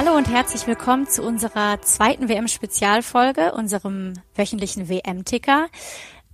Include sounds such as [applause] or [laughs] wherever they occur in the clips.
Hallo und herzlich willkommen zu unserer zweiten WM-Spezialfolge, unserem wöchentlichen WM-Ticker.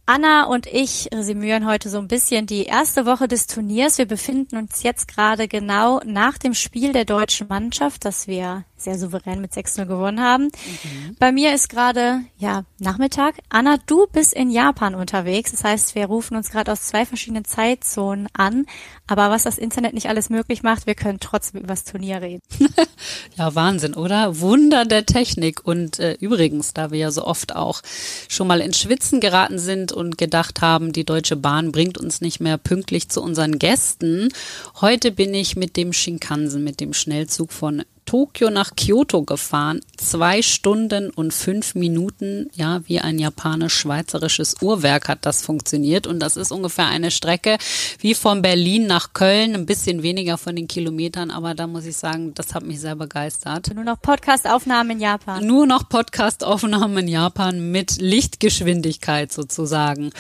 Anna und ich resümieren heute so ein bisschen die erste Woche des Turniers. Wir befinden uns jetzt gerade genau nach dem Spiel der deutschen Mannschaft, das wir sehr souverän mit 6-0 gewonnen haben. Mhm. Bei mir ist gerade, ja, Nachmittag. Anna, du bist in Japan unterwegs. Das heißt, wir rufen uns gerade aus zwei verschiedenen Zeitzonen an. Aber was das Internet nicht alles möglich macht, wir können trotzdem über das Turnier reden. [laughs] ja, Wahnsinn, oder? Wunder der Technik. Und äh, übrigens, da wir ja so oft auch schon mal in Schwitzen geraten sind und gedacht haben, die Deutsche Bahn bringt uns nicht mehr pünktlich zu unseren Gästen. Heute bin ich mit dem Shinkansen, mit dem Schnellzug von Tokio nach Kyoto gefahren. Zwei Stunden und fünf Minuten, ja, wie ein japanisch-schweizerisches Uhrwerk hat das funktioniert. Und das ist ungefähr eine Strecke wie von Berlin nach Köln, ein bisschen weniger von den Kilometern, aber da muss ich sagen, das hat mich sehr begeistert. Nur noch Podcastaufnahmen in Japan. Nur noch Podcastaufnahmen in Japan mit Lichtgeschwindigkeit sozusagen.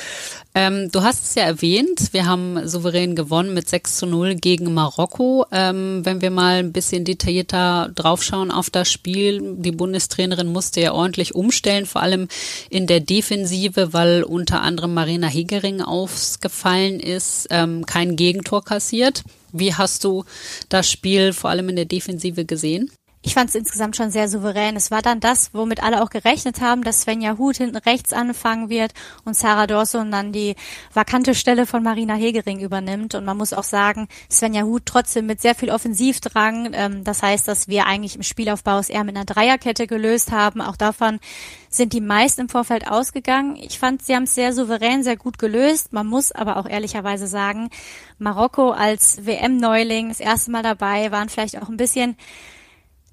Ähm, du hast es ja erwähnt, wir haben souverän gewonnen mit 6 zu 0 gegen Marokko. Ähm, wenn wir mal ein bisschen detaillierter draufschauen auf das Spiel, die Bundestrainerin musste ja ordentlich umstellen, vor allem in der Defensive, weil unter anderem Marina Hegering aufgefallen ist, ähm, kein Gegentor kassiert. Wie hast du das Spiel vor allem in der Defensive gesehen? Ich fand es insgesamt schon sehr souverän. Es war dann das, womit alle auch gerechnet haben, dass Svenja Huth hinten rechts anfangen wird und Sarah Dawson dann die vakante Stelle von Marina Hegering übernimmt. Und man muss auch sagen, Svenja Huth trotzdem mit sehr viel Offensivdrang. Ähm, das heißt, dass wir eigentlich im Spielaufbau es eher mit einer Dreierkette gelöst haben. Auch davon sind die meisten im Vorfeld ausgegangen. Ich fand, sie haben es sehr souverän, sehr gut gelöst. Man muss aber auch ehrlicherweise sagen, Marokko als WM-Neuling, das erste Mal dabei, waren vielleicht auch ein bisschen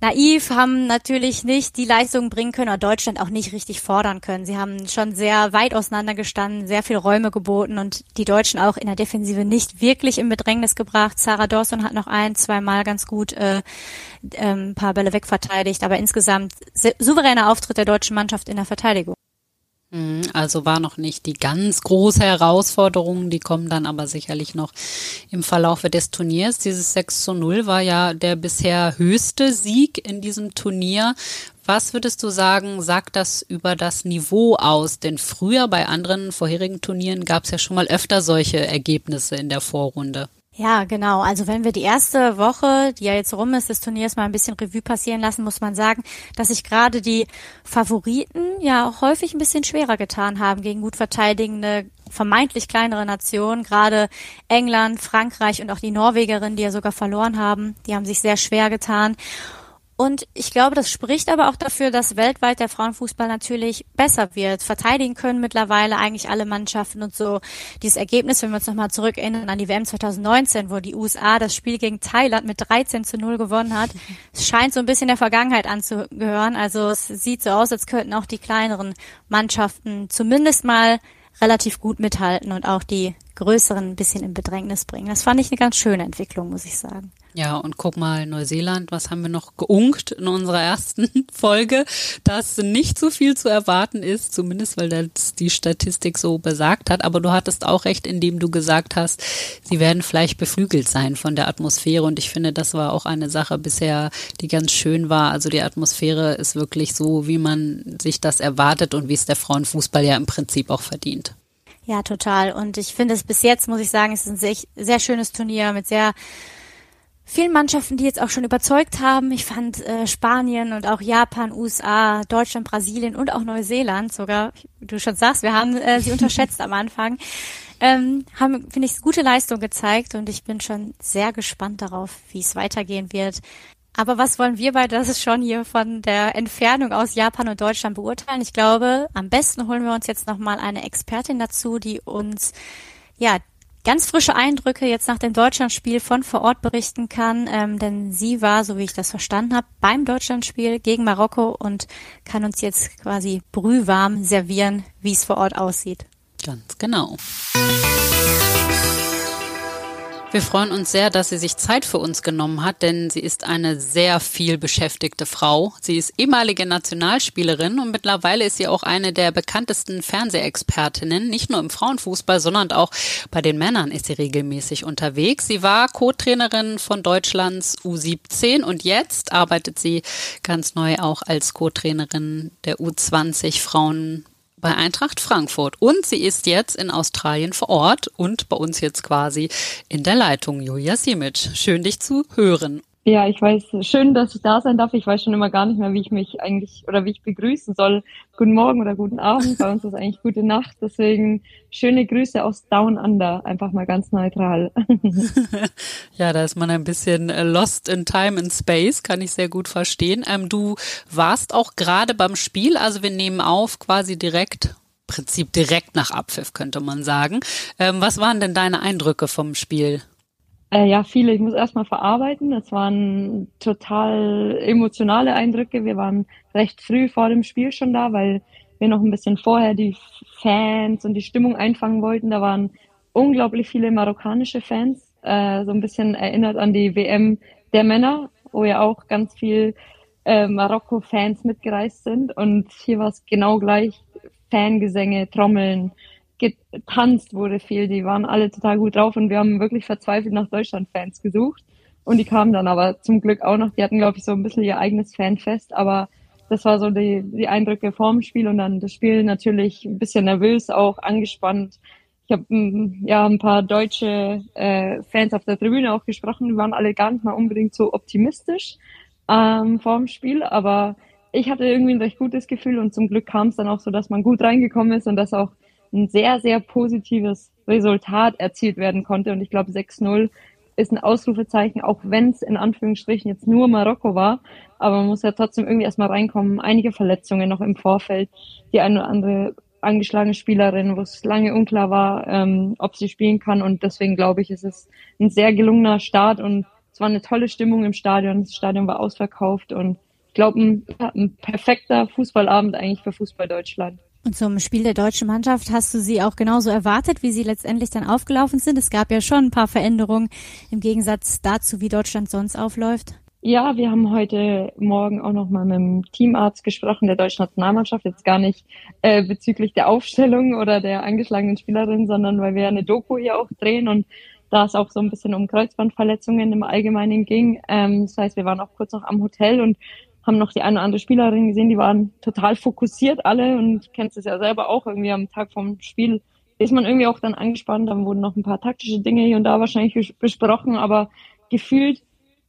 naiv, haben natürlich nicht die Leistung bringen können oder Deutschland auch nicht richtig fordern können. Sie haben schon sehr weit auseinandergestanden, sehr viel Räume geboten und die Deutschen auch in der Defensive nicht wirklich in Bedrängnis gebracht. Sarah Dawson hat noch ein, zwei Mal ganz gut äh, äh, ein paar Bälle wegverteidigt, aber insgesamt souveräner Auftritt der deutschen Mannschaft in der Verteidigung. Mhm, also war noch nicht die ganz große Herausforderung, die kommen dann aber sicherlich noch im Verlaufe des Turniers. Dieses 6 zu 0 war ja der bisher höchste Sieg in diesem Turnier. Was würdest du sagen, sagt das über das Niveau aus? Denn früher bei anderen vorherigen Turnieren gab es ja schon mal öfter solche Ergebnisse in der Vorrunde. Ja, genau. Also wenn wir die erste Woche, die ja jetzt rum ist, des Turniers mal ein bisschen Revue passieren lassen, muss man sagen, dass sich gerade die Favoriten ja auch häufig ein bisschen schwerer getan haben gegen gut verteidigende, vermeintlich kleinere Nationen. Gerade England, Frankreich und auch die Norwegerin, die ja sogar verloren haben, die haben sich sehr schwer getan. Und ich glaube, das spricht aber auch dafür, dass weltweit der Frauenfußball natürlich besser wird. Verteidigen können mittlerweile eigentlich alle Mannschaften und so dieses Ergebnis, wenn wir uns nochmal zurückerinnern an die WM 2019, wo die USA das Spiel gegen Thailand mit 13 zu 0 gewonnen hat. [laughs] Scheint so ein bisschen der Vergangenheit anzugehören. Also es sieht so aus, als könnten auch die kleineren Mannschaften zumindest mal relativ gut mithalten und auch die größeren ein bisschen in Bedrängnis bringen. Das fand ich eine ganz schöne Entwicklung, muss ich sagen. Ja, und guck mal, Neuseeland, was haben wir noch geunkt in unserer ersten [laughs] Folge, dass nicht so viel zu erwarten ist, zumindest weil das die Statistik so besagt hat. Aber du hattest auch recht, indem du gesagt hast, sie werden vielleicht beflügelt sein von der Atmosphäre. Und ich finde, das war auch eine Sache bisher, die ganz schön war. Also die Atmosphäre ist wirklich so, wie man sich das erwartet und wie es der Frauenfußball ja im Prinzip auch verdient. Ja, total. Und ich finde es bis jetzt, muss ich sagen, es ist ein sehr, sehr schönes Turnier mit sehr vielen Mannschaften, die jetzt auch schon überzeugt haben. Ich fand äh, Spanien und auch Japan, USA, Deutschland, Brasilien und auch Neuseeland sogar, du schon sagst, wir haben äh, sie [laughs] unterschätzt am Anfang, ähm, haben, finde ich, gute Leistung gezeigt und ich bin schon sehr gespannt darauf, wie es weitergehen wird. Aber was wollen wir bei das schon hier von der Entfernung aus Japan und Deutschland beurteilen? Ich glaube, am besten holen wir uns jetzt nochmal eine Expertin dazu, die uns ja ganz frische Eindrücke jetzt nach dem Deutschlandspiel von vor Ort berichten kann, ähm, denn sie war, so wie ich das verstanden habe, beim Deutschlandspiel gegen Marokko und kann uns jetzt quasi brühwarm servieren, wie es vor Ort aussieht. Ganz genau. Wir freuen uns sehr, dass sie sich Zeit für uns genommen hat, denn sie ist eine sehr viel beschäftigte Frau. Sie ist ehemalige Nationalspielerin und mittlerweile ist sie auch eine der bekanntesten Fernsehexpertinnen. Nicht nur im Frauenfußball, sondern auch bei den Männern ist sie regelmäßig unterwegs. Sie war Co-Trainerin von Deutschlands U17 und jetzt arbeitet sie ganz neu auch als Co-Trainerin der U20 Frauen bei Eintracht Frankfurt. Und sie ist jetzt in Australien vor Ort und bei uns jetzt quasi in der Leitung. Julia Simic, schön dich zu hören. Ja, ich weiß, schön, dass ich da sein darf. Ich weiß schon immer gar nicht mehr, wie ich mich eigentlich oder wie ich begrüßen soll. Guten Morgen oder guten Abend. Bei uns ist eigentlich gute Nacht. Deswegen schöne Grüße aus Down Under. Einfach mal ganz neutral. [laughs] ja, da ist man ein bisschen äh, lost in time and space. Kann ich sehr gut verstehen. Ähm, du warst auch gerade beim Spiel. Also wir nehmen auf quasi direkt Prinzip direkt nach Abpfiff, könnte man sagen. Ähm, was waren denn deine Eindrücke vom Spiel? Äh, ja, viele. Ich muss erstmal verarbeiten. Es waren total emotionale Eindrücke. Wir waren recht früh vor dem Spiel schon da, weil wir noch ein bisschen vorher die Fans und die Stimmung einfangen wollten. Da waren unglaublich viele marokkanische Fans, äh, so ein bisschen erinnert an die WM der Männer, wo ja auch ganz viel äh, Marokko-Fans mitgereist sind. Und hier war es genau gleich. Fangesänge, Trommeln, getanzt wurde viel. Die waren alle total gut drauf und wir haben wirklich verzweifelt nach Deutschland-Fans gesucht. Und die kamen dann aber zum Glück auch noch. Die hatten, glaube ich, so ein bisschen ihr eigenes Fanfest. Aber das war so die, die Eindrücke vorm Spiel und dann das Spiel natürlich ein bisschen nervös, auch angespannt. Ich habe mm, ja ein paar deutsche äh, Fans auf der Tribüne auch gesprochen. Die waren alle gar nicht mal unbedingt so optimistisch ähm, vorm Spiel, aber ich hatte irgendwie ein recht gutes Gefühl und zum Glück kam es dann auch so, dass man gut reingekommen ist und dass auch ein sehr, sehr positives Resultat erzielt werden konnte. Und ich glaube, 6-0 ist ein Ausrufezeichen, auch wenn es in Anführungsstrichen jetzt nur Marokko war. Aber man muss ja trotzdem irgendwie erstmal reinkommen. Einige Verletzungen noch im Vorfeld. Die eine oder andere angeschlagene Spielerin, wo es lange unklar war, ähm, ob sie spielen kann. Und deswegen glaube ich, ist es ein sehr gelungener Start und es war eine tolle Stimmung im Stadion. Das Stadion war ausverkauft und ich glaube, ein, ein perfekter Fußballabend eigentlich für Fußball Deutschland. Und zum Spiel der deutschen Mannschaft hast du sie auch genauso erwartet, wie sie letztendlich dann aufgelaufen sind. Es gab ja schon ein paar Veränderungen im Gegensatz dazu, wie Deutschland sonst aufläuft. Ja, wir haben heute Morgen auch noch mal mit dem Teamarzt gesprochen der deutschen Nationalmannschaft. Jetzt gar nicht äh, bezüglich der Aufstellung oder der angeschlagenen Spielerin, sondern weil wir eine Doku hier auch drehen und da es auch so ein bisschen um Kreuzbandverletzungen im Allgemeinen ging. Ähm, das heißt, wir waren auch kurz noch am Hotel und haben noch die eine oder andere Spielerin gesehen, die waren total fokussiert alle und kennst es ja selber auch irgendwie am Tag vom Spiel ist man irgendwie auch dann angespannt, dann wurden noch ein paar taktische Dinge hier und da wahrscheinlich besprochen, aber gefühlt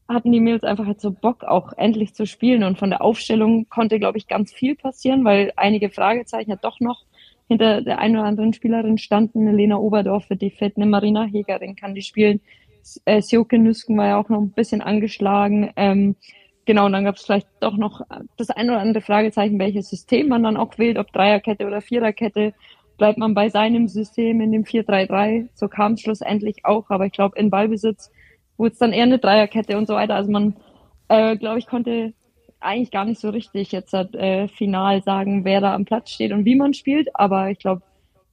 hatten die Mädels einfach halt so Bock auch endlich zu spielen und von der Aufstellung konnte, glaube ich, ganz viel passieren, weil einige Fragezeichen ja doch noch hinter der einen oder anderen Spielerin standen. Lena Oberdorf wird die fit, eine Marina Hegerin kann die spielen. Äh, Sjoke Nüsken war ja auch noch ein bisschen angeschlagen. Ähm, genau, und dann gab es vielleicht doch noch das ein oder andere Fragezeichen, welches System man dann auch wählt, ob Dreierkette oder Viererkette. Bleibt man bei seinem System in dem 4-3-3? So kam es schlussendlich auch, aber ich glaube, in Ballbesitz wurde es dann eher eine Dreierkette und so weiter. Also man, äh, glaube ich, konnte eigentlich gar nicht so richtig jetzt äh, final sagen, wer da am Platz steht und wie man spielt, aber ich glaube,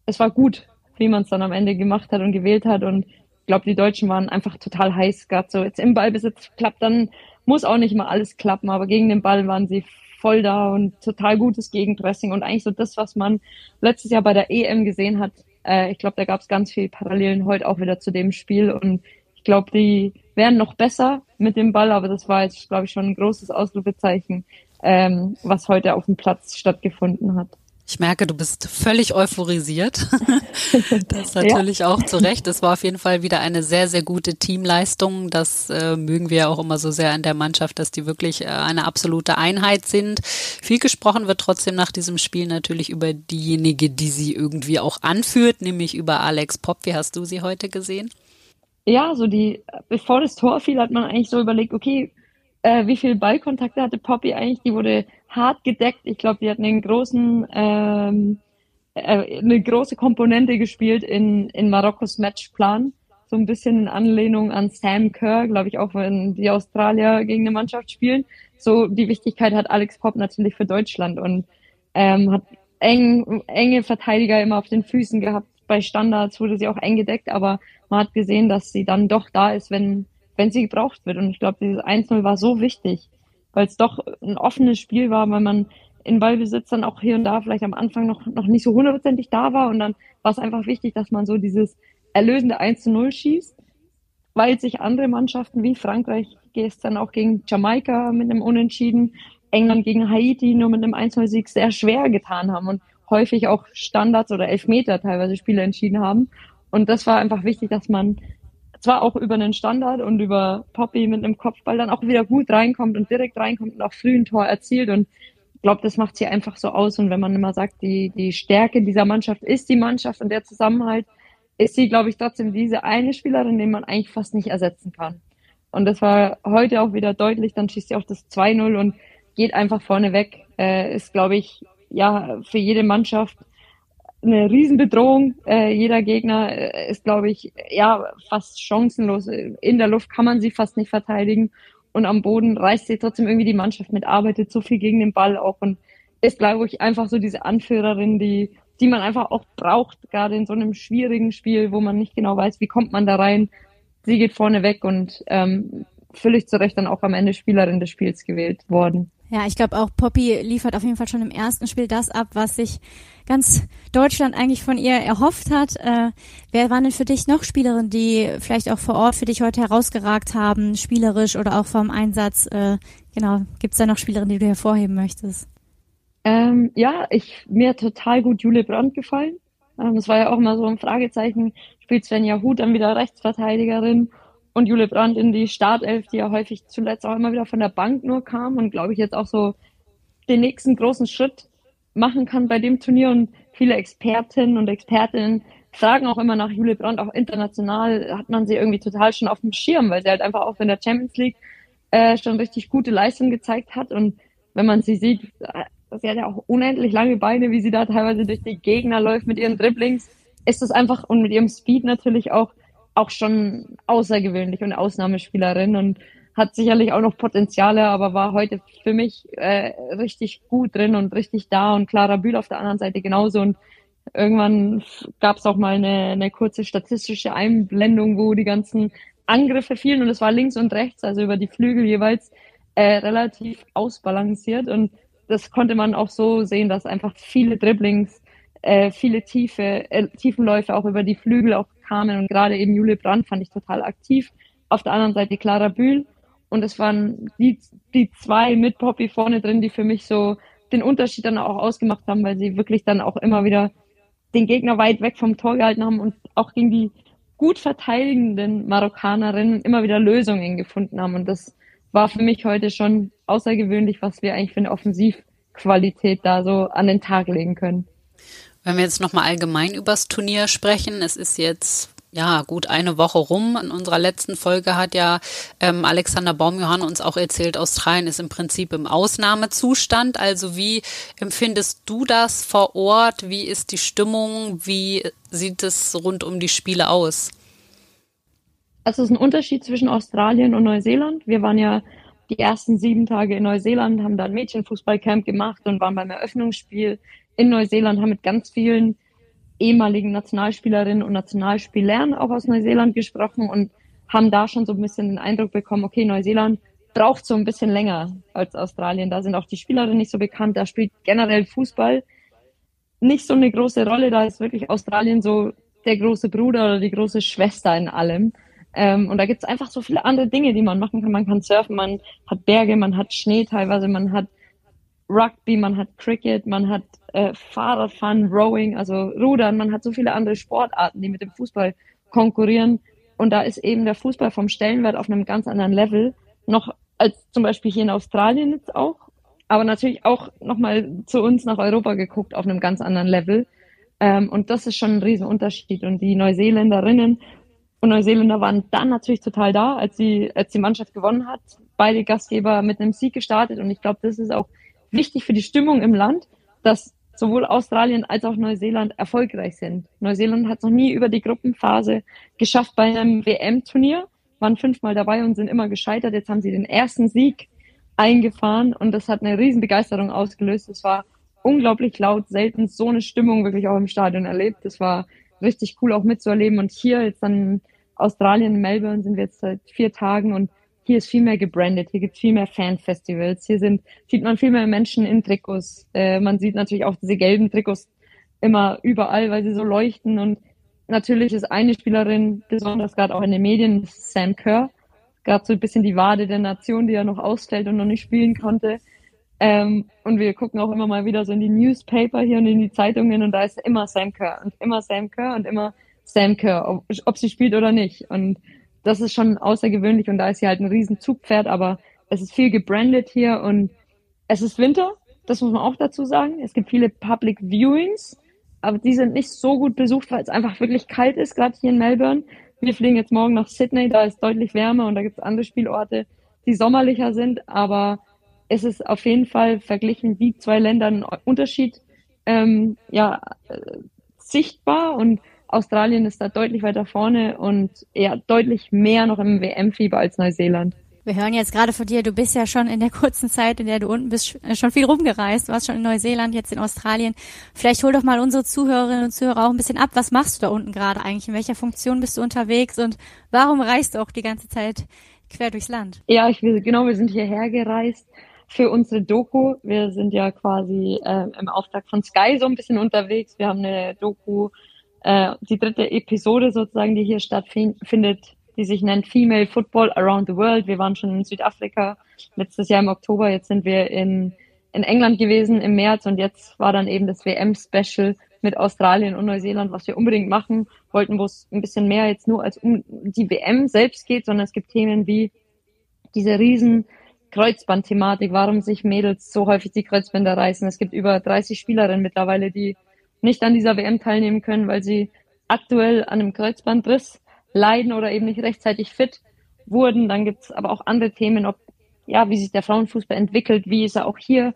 es war gut, wie man es dann am Ende gemacht hat und gewählt hat und glaube, die Deutschen waren einfach total heiß, gerade so jetzt im Ballbesitz klappt dann muss auch nicht mal alles klappen, aber gegen den Ball waren sie voll da und total gutes Gegenpressing und eigentlich so das, was man letztes Jahr bei der EM gesehen hat. Äh, ich glaube, da gab es ganz viele Parallelen heute auch wieder zu dem Spiel und ich glaube, die wären noch besser mit dem Ball, aber das war jetzt, glaube ich, schon ein großes Ausrufezeichen, ähm, was heute auf dem Platz stattgefunden hat. Ich merke, du bist völlig euphorisiert. [laughs] das natürlich ja. auch zu Recht. Es war auf jeden Fall wieder eine sehr, sehr gute Teamleistung. Das äh, mögen wir auch immer so sehr an der Mannschaft, dass die wirklich äh, eine absolute Einheit sind. Viel gesprochen wird trotzdem nach diesem Spiel natürlich über diejenige, die sie irgendwie auch anführt, nämlich über Alex Popp. Wie hast du sie heute gesehen? Ja, so die, bevor das Tor fiel, hat man eigentlich so überlegt, okay, äh, wie viel Ballkontakte hatte Poppy eigentlich? Die wurde hart gedeckt. Ich glaube, die hat einen großen, ähm, äh, eine große Komponente gespielt in, in Marokkos Matchplan. So ein bisschen in Anlehnung an Sam Kerr, glaube ich, auch wenn die Australier gegen eine Mannschaft spielen. So die Wichtigkeit hat Alex Popp natürlich für Deutschland und ähm, hat eng, enge Verteidiger immer auf den Füßen gehabt, bei Standards wurde sie auch eingedeckt, aber man hat gesehen, dass sie dann doch da ist, wenn, wenn sie gebraucht wird. Und ich glaube, dieses 1-0 war so wichtig, weil es doch ein offenes Spiel war, weil man in Ballbesitz dann auch hier und da vielleicht am Anfang noch, noch nicht so hundertprozentig da war. Und dann war es einfach wichtig, dass man so dieses erlösende 1 0 schießt, weil sich andere Mannschaften wie Frankreich gestern auch gegen Jamaika mit einem Unentschieden, England gegen Haiti nur mit einem 1-0-Sieg sehr schwer getan haben und häufig auch Standards oder Elfmeter teilweise Spiele entschieden haben. Und das war einfach wichtig, dass man zwar auch über einen Standard und über Poppy mit einem Kopfball dann auch wieder gut reinkommt und direkt reinkommt und auch früh ein Tor erzielt. Und ich glaube, das macht sie einfach so aus. Und wenn man immer sagt, die, die Stärke dieser Mannschaft ist die Mannschaft und der Zusammenhalt, ist sie, glaube ich, trotzdem diese eine Spielerin, den man eigentlich fast nicht ersetzen kann. Und das war heute auch wieder deutlich. Dann schießt sie auch das 2-0 und geht einfach vorne weg. Äh, ist, glaube ich, ja, für jede Mannschaft eine Riesenbedrohung. Äh, jeder Gegner äh, ist, glaube ich, ja, fast chancenlos. In der Luft kann man sie fast nicht verteidigen. Und am Boden reißt sie trotzdem irgendwie die Mannschaft mit, arbeitet so viel gegen den Ball auch und ist, glaube ich, einfach so diese Anführerin, die, die man einfach auch braucht, gerade in so einem schwierigen Spiel, wo man nicht genau weiß, wie kommt man da rein. Sie geht vorne weg und ähm, völlig zu Recht dann auch am Ende Spielerin des Spiels gewählt worden. Ja, ich glaube auch Poppy liefert auf jeden Fall schon im ersten Spiel das ab, was sich ganz Deutschland eigentlich von ihr erhofft hat. Äh, wer waren denn für dich noch Spielerinnen, die vielleicht auch vor Ort für dich heute herausgeragt haben, spielerisch oder auch vom Einsatz? Äh, genau, gibt es da noch Spielerinnen, die du hervorheben möchtest? Ähm, ja, ich mir total gut Jule Brandt gefallen. Ähm, das war ja auch immer so ein Fragezeichen. Spielt Svenja Huth dann wieder Rechtsverteidigerin und Jule Brandt in die Startelf, die ja häufig zuletzt auch immer wieder von der Bank nur kam und glaube ich jetzt auch so den nächsten großen Schritt machen kann bei dem Turnier. Und viele Expertinnen und Expertinnen fragen auch immer nach Jule Brandt, auch international hat man sie irgendwie total schon auf dem Schirm, weil sie halt einfach auch in der Champions League äh, schon richtig gute Leistung gezeigt hat. Und wenn man sie sieht, äh, sie hat ja auch unendlich lange Beine, wie sie da teilweise durch die Gegner läuft mit ihren Dribblings, ist das einfach und mit ihrem Speed natürlich auch auch schon außergewöhnlich und Ausnahmespielerin und hat sicherlich auch noch Potenziale, aber war heute für mich äh, richtig gut drin und richtig da und Clara Bühl auf der anderen Seite genauso und irgendwann gab es auch mal eine, eine kurze statistische Einblendung, wo die ganzen Angriffe fielen und es war links und rechts, also über die Flügel jeweils äh, relativ ausbalanciert und das konnte man auch so sehen, dass einfach viele Dribblings, äh, viele tiefe, äh, Tiefenläufe auch über die Flügel auch kamen und gerade eben Jule Brandt fand ich total aktiv. Auf der anderen Seite Clara Bühl und es waren die, die zwei mit Poppy vorne drin, die für mich so den Unterschied dann auch ausgemacht haben, weil sie wirklich dann auch immer wieder den Gegner weit weg vom Tor gehalten haben und auch gegen die gut verteidigenden Marokkanerinnen immer wieder Lösungen gefunden haben. Und das war für mich heute schon außergewöhnlich, was wir eigentlich für eine Offensivqualität da so an den Tag legen können. Wenn wir jetzt nochmal allgemein übers Turnier sprechen, es ist jetzt ja, gut eine Woche rum. In unserer letzten Folge hat ja ähm, Alexander Baumjohann uns auch erzählt, Australien ist im Prinzip im Ausnahmezustand. Also wie empfindest du das vor Ort? Wie ist die Stimmung? Wie sieht es rund um die Spiele aus? Also es ist ein Unterschied zwischen Australien und Neuseeland. Wir waren ja die ersten sieben Tage in Neuseeland, haben da ein Mädchenfußballcamp gemacht und waren beim Eröffnungsspiel in Neuseeland, haben mit ganz vielen ehemaligen Nationalspielerinnen und Nationalspielern auch aus Neuseeland gesprochen und haben da schon so ein bisschen den Eindruck bekommen, okay, Neuseeland braucht so ein bisschen länger als Australien. Da sind auch die Spielerinnen nicht so bekannt. Da spielt generell Fußball nicht so eine große Rolle. Da ist wirklich Australien so der große Bruder oder die große Schwester in allem. Ähm, und da gibt es einfach so viele andere Dinge, die man machen kann. Man kann surfen, man hat Berge, man hat Schnee teilweise, man hat Rugby, man hat Cricket, man hat äh, Fahrradfahren, Rowing, also Rudern, man hat so viele andere Sportarten, die mit dem Fußball konkurrieren. Und da ist eben der Fußball vom Stellenwert auf einem ganz anderen Level, noch als zum Beispiel hier in Australien jetzt auch, aber natürlich auch nochmal zu uns nach Europa geguckt auf einem ganz anderen Level. Ähm, und das ist schon ein Riesenunterschied. Und die Neuseeländerinnen und Neuseeländer waren dann natürlich total da, als, sie, als die Mannschaft gewonnen hat. Beide Gastgeber mit einem Sieg gestartet. Und ich glaube, das ist auch wichtig für die Stimmung im Land, dass sowohl Australien als auch Neuseeland erfolgreich sind. Neuseeland hat es noch nie über die Gruppenphase geschafft bei einem WM-Turnier, waren fünfmal dabei und sind immer gescheitert. Jetzt haben sie den ersten Sieg eingefahren und das hat eine Riesenbegeisterung ausgelöst. Es war unglaublich laut, selten so eine Stimmung wirklich auch im Stadion erlebt. Das war richtig cool auch mitzuerleben. Und hier jetzt dann Australien, Melbourne sind wir jetzt seit vier Tagen und hier ist viel mehr gebrandet, hier gibt es viel mehr Fanfestivals, hier sind, sieht man viel mehr Menschen in Trikots. Äh, man sieht natürlich auch diese gelben Trikots immer überall, weil sie so leuchten. Und natürlich ist eine Spielerin, besonders gerade auch in den Medien, Sam Kerr, gerade so ein bisschen die Wade der Nation, die ja noch ausfällt und noch nicht spielen konnte. Ähm, und wir gucken auch immer mal wieder so in die Newspaper hier und in die Zeitungen und da ist immer Sam Kerr und immer Sam Kerr und immer Sam Kerr, ob, ob sie spielt oder nicht. Und das ist schon außergewöhnlich und da ist sie halt ein riesen Zugpferd, aber es ist viel gebrandet hier und es ist Winter, das muss man auch dazu sagen. Es gibt viele Public Viewings, aber die sind nicht so gut besucht, weil es einfach wirklich kalt ist, gerade hier in Melbourne. Wir fliegen jetzt morgen nach Sydney, da ist deutlich wärmer und da gibt es andere Spielorte, die sommerlicher sind, aber es ist auf jeden Fall verglichen die zwei Länder ein Unterschied ähm, ja, äh, sichtbar und Australien ist da deutlich weiter vorne und ja, deutlich mehr noch im WM-Fieber als Neuseeland. Wir hören jetzt gerade von dir, du bist ja schon in der kurzen Zeit, in der du unten bist, schon viel rumgereist. Du warst schon in Neuseeland, jetzt in Australien. Vielleicht hol doch mal unsere Zuhörerinnen und Zuhörer auch ein bisschen ab. Was machst du da unten gerade eigentlich? In welcher Funktion bist du unterwegs und warum reist du auch die ganze Zeit quer durchs Land? Ja, ich, genau, wir sind hierher gereist für unsere Doku. Wir sind ja quasi äh, im Auftrag von Sky so ein bisschen unterwegs. Wir haben eine Doku äh, die dritte Episode sozusagen, die hier stattfindet, die sich nennt Female Football Around the World. Wir waren schon in Südafrika letztes Jahr im Oktober, jetzt sind wir in, in England gewesen im März und jetzt war dann eben das WM-Special mit Australien und Neuseeland, was wir unbedingt machen wollten, wo es ein bisschen mehr jetzt nur als um die WM selbst geht, sondern es gibt Themen wie diese riesen Kreuzband-Thematik, warum sich Mädels so häufig die Kreuzbänder reißen. Es gibt über 30 Spielerinnen mittlerweile, die nicht an dieser WM teilnehmen können, weil sie aktuell an einem Kreuzbandriss leiden oder eben nicht rechtzeitig fit wurden. Dann gibt es aber auch andere Themen, ob ja, wie sich der Frauenfußball entwickelt, wie ist er auch hier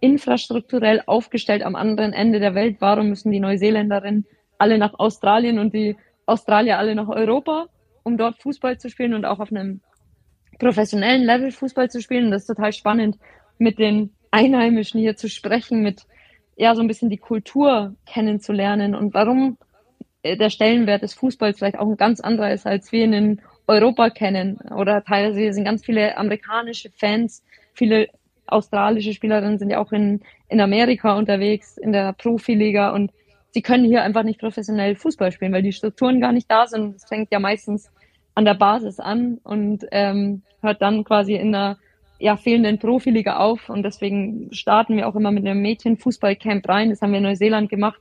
infrastrukturell aufgestellt am anderen Ende der Welt. Warum müssen die Neuseeländerinnen alle nach Australien und die Australier alle nach Europa, um dort Fußball zu spielen und auch auf einem professionellen Level Fußball zu spielen? Und das ist total spannend, mit den Einheimischen hier zu sprechen, mit ja, so ein bisschen die Kultur kennenzulernen und warum äh, der Stellenwert des Fußballs vielleicht auch ein ganz anderer ist, als wir ihn in Europa kennen. Oder teilweise sind ganz viele amerikanische Fans, viele australische Spielerinnen sind ja auch in, in Amerika unterwegs, in der Profiliga und sie können hier einfach nicht professionell Fußball spielen, weil die Strukturen gar nicht da sind. Es fängt ja meistens an der Basis an und ähm, hört dann quasi in der ja, fehlenden Profiliga auf und deswegen starten wir auch immer mit einem Mädchenfußballcamp rein. Das haben wir in Neuseeland gemacht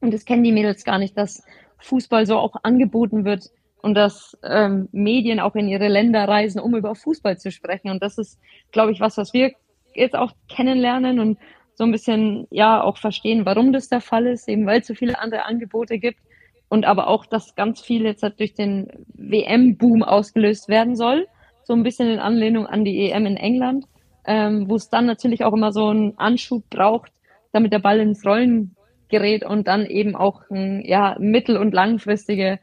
und das kennen die Mädels gar nicht, dass Fußball so auch angeboten wird und dass ähm, Medien auch in ihre Länder reisen, um über Fußball zu sprechen. Und das ist, glaube ich, was, was wir jetzt auch kennenlernen und so ein bisschen ja auch verstehen, warum das der Fall ist, eben weil es so viele andere Angebote gibt und aber auch, dass ganz viel jetzt halt durch den WM-Boom ausgelöst werden soll so ein bisschen in Anlehnung an die EM in England, ähm, wo es dann natürlich auch immer so einen Anschub braucht, damit der Ball ins Rollen gerät und dann eben auch ein, ja, mittel- und langfristige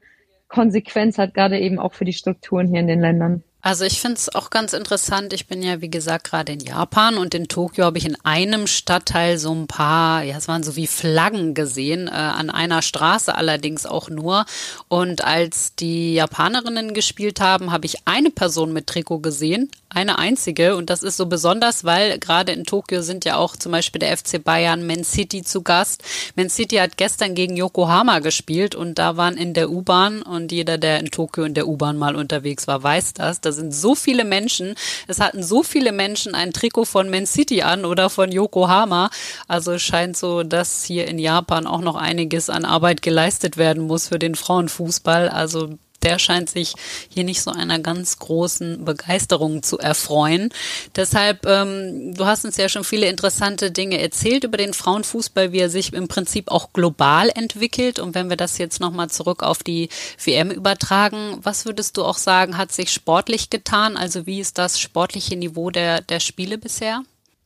Konsequenz hat, gerade eben auch für die Strukturen hier in den Ländern. Also ich finde es auch ganz interessant. Ich bin ja, wie gesagt, gerade in Japan und in Tokio habe ich in einem Stadtteil so ein paar, ja, es waren so wie Flaggen gesehen, äh, an einer Straße allerdings auch nur. Und als die Japanerinnen gespielt haben, habe ich eine Person mit Trikot gesehen, eine einzige. Und das ist so besonders, weil gerade in Tokio sind ja auch zum Beispiel der FC Bayern, Man City zu Gast. Man City hat gestern gegen Yokohama gespielt und da waren in der U-Bahn und jeder, der in Tokio in der U-Bahn mal unterwegs war, weiß das. Da sind so viele Menschen. Es hatten so viele Menschen ein Trikot von Man City an oder von Yokohama. Also es scheint so, dass hier in Japan auch noch einiges an Arbeit geleistet werden muss für den Frauenfußball. Also der scheint sich hier nicht so einer ganz großen Begeisterung zu erfreuen. Deshalb, ähm, du hast uns ja schon viele interessante Dinge erzählt über den Frauenfußball, wie er sich im Prinzip auch global entwickelt. Und wenn wir das jetzt nochmal zurück auf die WM übertragen, was würdest du auch sagen, hat sich sportlich getan? Also wie ist das sportliche Niveau der, der Spiele bisher?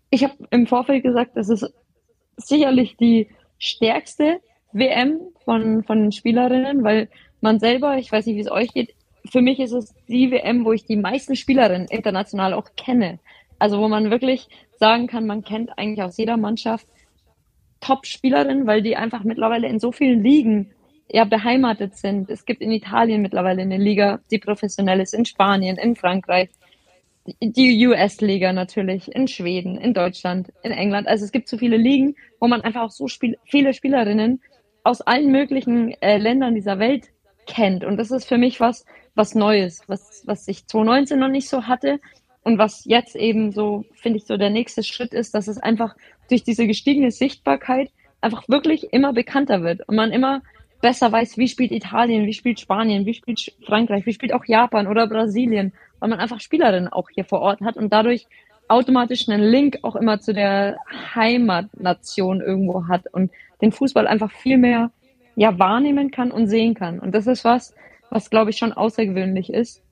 Ich habe im Vorfeld gesagt, es ist sicherlich die stärkste WM von, von Spielerinnen, weil man selber, ich weiß nicht, wie es euch geht, für mich ist es die WM, wo ich die meisten Spielerinnen international auch kenne. Also wo man wirklich sagen kann, man kennt eigentlich aus jeder Mannschaft Top-Spielerinnen, weil die einfach mittlerweile in so vielen Ligen ja beheimatet sind. Es gibt in Italien mittlerweile eine Liga, die professionell ist, in Spanien, in Frankreich, die US-Liga natürlich, in Schweden, in Deutschland, in England. Also es gibt so viele Ligen, wo man einfach auch so Spiel viele Spielerinnen aus allen möglichen äh, Ländern dieser Welt kennt. Und das ist für mich was, was Neues, was, was ich 2019 noch nicht so hatte und was jetzt eben so, finde ich, so der nächste Schritt ist, dass es einfach durch diese gestiegene Sichtbarkeit einfach wirklich immer bekannter wird und man immer besser weiß, wie spielt Italien, wie spielt Spanien, wie spielt Frankreich, wie spielt auch Japan oder Brasilien, weil man einfach Spielerinnen auch hier vor Ort hat und dadurch automatisch einen Link auch immer zu der Heimatnation irgendwo hat und den Fußball einfach viel mehr ja wahrnehmen kann und sehen kann. Und das ist was, was glaube ich schon außergewöhnlich ist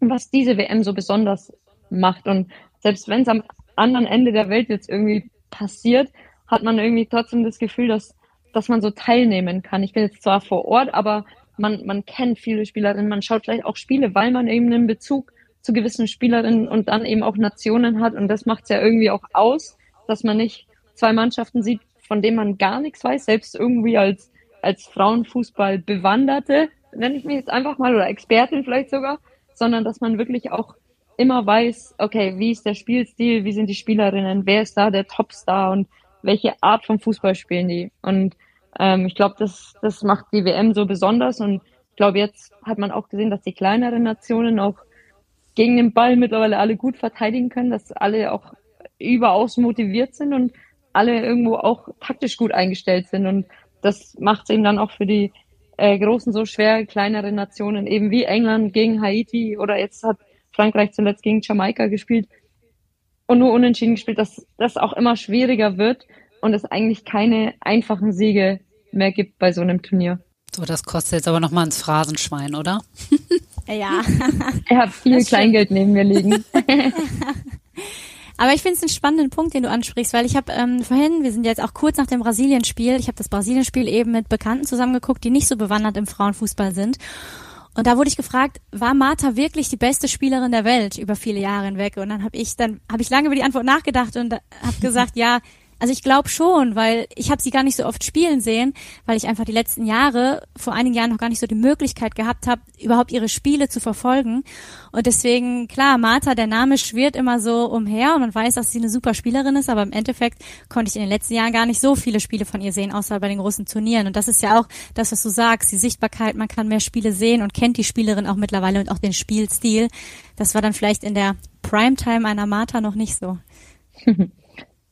und was diese WM so besonders macht. Und selbst wenn es am anderen Ende der Welt jetzt irgendwie passiert, hat man irgendwie trotzdem das Gefühl, dass, dass man so teilnehmen kann. Ich bin jetzt zwar vor Ort, aber man, man kennt viele Spielerinnen, man schaut vielleicht auch Spiele, weil man eben einen Bezug zu gewissen Spielerinnen und dann eben auch Nationen hat. Und das macht es ja irgendwie auch aus, dass man nicht zwei Mannschaften sieht, von denen man gar nichts weiß, selbst irgendwie als, als Frauenfußball Bewanderte, nenne ich mich jetzt einfach mal, oder Expertin vielleicht sogar, sondern dass man wirklich auch immer weiß, okay, wie ist der Spielstil, wie sind die Spielerinnen, wer ist da der Topstar und welche Art von Fußball spielen die. Und ähm, ich glaube, das, das macht die WM so besonders und ich glaube, jetzt hat man auch gesehen, dass die kleineren Nationen auch gegen den Ball mittlerweile alle gut verteidigen können, dass alle auch überaus motiviert sind und alle irgendwo auch taktisch gut eingestellt sind. Und das macht es eben dann auch für die äh, großen, so schwer kleinere Nationen, eben wie England gegen Haiti oder jetzt hat Frankreich zuletzt gegen Jamaika gespielt und nur unentschieden gespielt, dass das auch immer schwieriger wird und es eigentlich keine einfachen Siege mehr gibt bei so einem Turnier. So, das kostet jetzt aber nochmal ins Phrasenschwein, oder? Ja. er hat viel Kleingeld neben mir liegen. [laughs] Aber ich finde es einen spannenden Punkt, den du ansprichst, weil ich habe ähm, vorhin, wir sind jetzt auch kurz nach dem Brasilien-Spiel, ich habe das Brasilien-Spiel eben mit Bekannten zusammengeguckt, die nicht so bewandert im Frauenfußball sind. Und da wurde ich gefragt, war Martha wirklich die beste Spielerin der Welt über viele Jahre hinweg? Und dann habe ich dann habe ich lange über die Antwort nachgedacht und habe gesagt, [laughs] ja, also ich glaube schon, weil ich habe sie gar nicht so oft spielen sehen, weil ich einfach die letzten Jahre, vor einigen Jahren noch gar nicht so die Möglichkeit gehabt habe, überhaupt ihre Spiele zu verfolgen. Und deswegen, klar, Martha, der Name schwirrt immer so umher und man weiß, dass sie eine super Spielerin ist, aber im Endeffekt konnte ich in den letzten Jahren gar nicht so viele Spiele von ihr sehen, außer bei den großen Turnieren. Und das ist ja auch das, was du sagst, die Sichtbarkeit, man kann mehr Spiele sehen und kennt die Spielerin auch mittlerweile und auch den Spielstil. Das war dann vielleicht in der Primetime einer Martha noch nicht so. [laughs]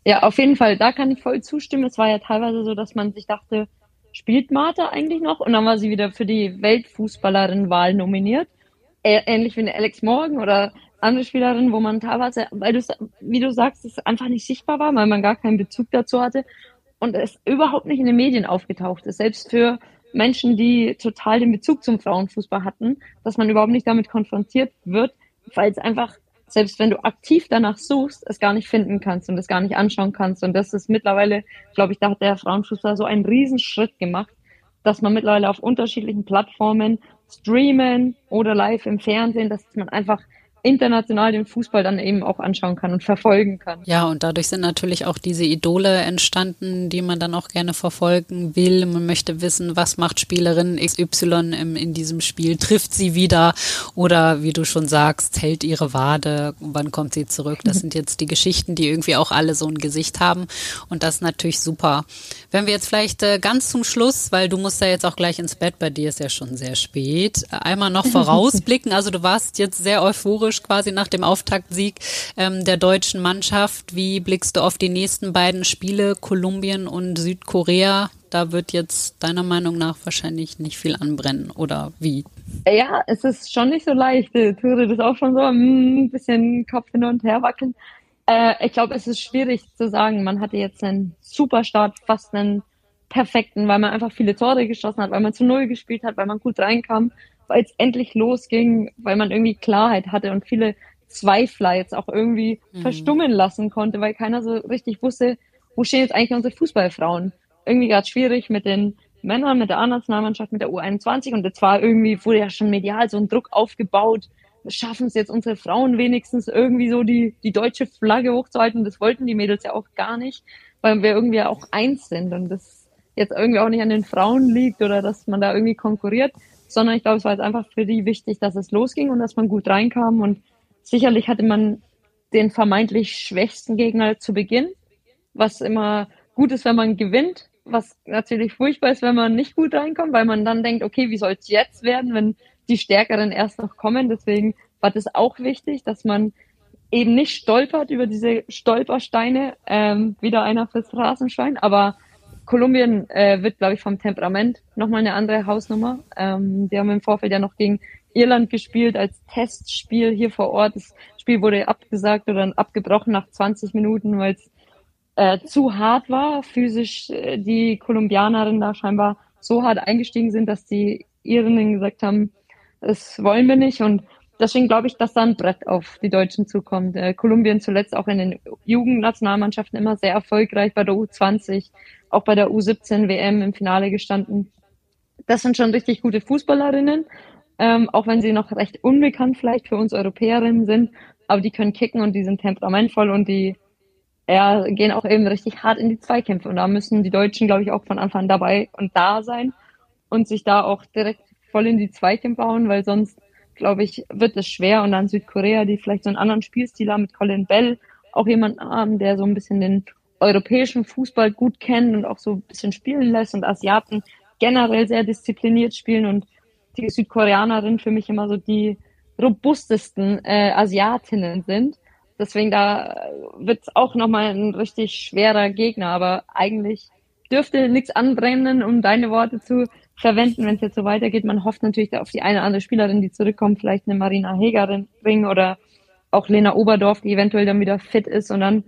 Ja, auf jeden Fall, da kann ich voll zustimmen. Es war ja teilweise so, dass man sich dachte, spielt Martha eigentlich noch? Und dann war sie wieder für die Weltfußballerin-Wahl nominiert. Ähnlich wie eine Alex Morgan oder andere Spielerinnen, wo man teilweise, weil du, wie du sagst, es einfach nicht sichtbar war, weil man gar keinen Bezug dazu hatte und es überhaupt nicht in den Medien aufgetaucht ist. Selbst für Menschen, die total den Bezug zum Frauenfußball hatten, dass man überhaupt nicht damit konfrontiert wird, weil es einfach selbst wenn du aktiv danach suchst, es gar nicht finden kannst und es gar nicht anschauen kannst. Und das ist mittlerweile, glaube ich, da hat der Frauenfußball so einen Riesenschritt gemacht, dass man mittlerweile auf unterschiedlichen Plattformen streamen oder live im Fernsehen, dass man einfach international den Fußball dann eben auch anschauen kann und verfolgen kann. Ja, und dadurch sind natürlich auch diese Idole entstanden, die man dann auch gerne verfolgen will. Man möchte wissen, was macht Spielerin XY im, in diesem Spiel? Trifft sie wieder? Oder wie du schon sagst, hält ihre Wade? Wann kommt sie zurück? Das sind jetzt die Geschichten, die irgendwie auch alle so ein Gesicht haben. Und das ist natürlich super. Wenn wir jetzt vielleicht äh, ganz zum Schluss, weil du musst ja jetzt auch gleich ins Bett, bei dir ist ja schon sehr spät, einmal noch [laughs] vorausblicken. Also du warst jetzt sehr euphorisch euphorisch quasi nach dem Auftaktsieg ähm, der deutschen Mannschaft. Wie blickst du auf die nächsten beiden Spiele, Kolumbien und Südkorea? Da wird jetzt deiner Meinung nach wahrscheinlich nicht viel anbrennen, oder wie? Ja, es ist schon nicht so leicht. Tore das auch schon so ein bisschen Kopf hin und her wackeln. Äh, ich glaube, es ist schwierig zu sagen. Man hatte jetzt einen Superstart, fast einen perfekten, weil man einfach viele Tore geschossen hat, weil man zu Null gespielt hat, weil man gut reinkam weil es endlich losging, weil man irgendwie Klarheit hatte und viele Zweifler jetzt auch irgendwie mhm. verstummen lassen konnte, weil keiner so richtig wusste, wo stehen jetzt eigentlich unsere Fußballfrauen. Irgendwie gerade schwierig mit den Männern, mit der A-Nationalmannschaft, mit der U21 und jetzt war irgendwie, wurde ja schon medial so ein Druck aufgebaut. Schaffen es jetzt unsere Frauen wenigstens irgendwie so die, die deutsche Flagge hochzuhalten. Das wollten die Mädels ja auch gar nicht, weil wir irgendwie auch eins sind und das jetzt irgendwie auch nicht an den Frauen liegt oder dass man da irgendwie konkurriert, sondern ich glaube, es war jetzt einfach für die wichtig, dass es losging und dass man gut reinkam und sicherlich hatte man den vermeintlich schwächsten Gegner zu Beginn, was immer gut ist, wenn man gewinnt, was natürlich furchtbar ist, wenn man nicht gut reinkommt, weil man dann denkt, okay, wie soll es jetzt werden, wenn die Stärkeren erst noch kommen. Deswegen war das auch wichtig, dass man eben nicht stolpert über diese Stolpersteine, ähm, wieder einer fürs Rasenschwein, aber Kolumbien äh, wird, glaube ich, vom Temperament nochmal eine andere Hausnummer. Ähm, die haben im Vorfeld ja noch gegen Irland gespielt als Testspiel hier vor Ort. Das Spiel wurde abgesagt oder abgebrochen nach 20 Minuten, weil es äh, zu hart war. Physisch äh, die Kolumbianerinnen da scheinbar so hart eingestiegen sind, dass die Irinnen gesagt haben, das wollen wir nicht. Und deswegen glaube ich, dass da ein Brett auf die Deutschen zukommt. Äh, Kolumbien zuletzt auch in den Jugendnationalmannschaften immer sehr erfolgreich bei der U20, auch bei der U17 WM im Finale gestanden. Das sind schon richtig gute Fußballerinnen, ähm, auch wenn sie noch recht unbekannt vielleicht für uns Europäerinnen sind, aber die können kicken und die sind temperamentvoll und die ja, gehen auch eben richtig hart in die Zweikämpfe. Und da müssen die Deutschen, glaube ich, auch von Anfang an dabei und da sein und sich da auch direkt voll in die Zweikämpfe hauen, weil sonst glaube ich, wird es schwer. Und dann Südkorea, die vielleicht so einen anderen Spielstil haben mit Colin Bell, auch jemanden haben, der so ein bisschen den europäischen Fußball gut kennt und auch so ein bisschen spielen lässt und Asiaten generell sehr diszipliniert spielen und die Südkoreanerinnen für mich immer so die robustesten äh, Asiatinnen sind. Deswegen da wird es auch nochmal ein richtig schwerer Gegner, aber eigentlich dürfte nichts anbrennen, um deine Worte zu verwenden, wenn es jetzt so weitergeht. Man hofft natürlich auf die eine oder andere Spielerin, die zurückkommt, vielleicht eine Marina Hegerin bringen oder auch Lena Oberdorf, die eventuell dann wieder fit ist. Und dann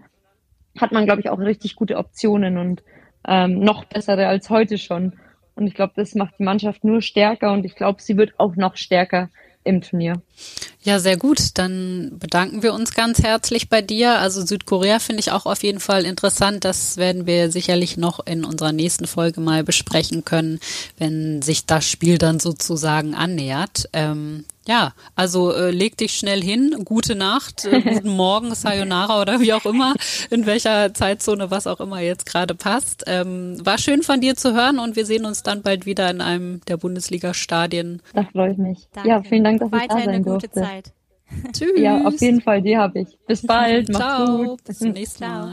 hat man, glaube ich, auch richtig gute Optionen und ähm, noch bessere als heute schon. Und ich glaube, das macht die Mannschaft nur stärker und ich glaube, sie wird auch noch stärker im Turnier. Ja, sehr gut. Dann bedanken wir uns ganz herzlich bei dir. Also Südkorea finde ich auch auf jeden Fall interessant. Das werden wir sicherlich noch in unserer nächsten Folge mal besprechen können, wenn sich das Spiel dann sozusagen annähert. Ähm, ja, also äh, leg dich schnell hin, gute Nacht, äh, [laughs] guten Morgen, Sayonara oder wie auch immer, in welcher Zeitzone, was auch immer jetzt gerade passt. Ähm, war schön von dir zu hören und wir sehen uns dann bald wieder in einem der Bundesliga-Stadien. Da freue ich mich. Danke. Ja, vielen Dank, dass Weiterhin ich da sein eine gute durfte. Zeit. Tschüss. Ja, auf jeden Fall, die habe ich. Bis bald, [laughs] mach's Ciao. gut. Bis zum nächsten Mal.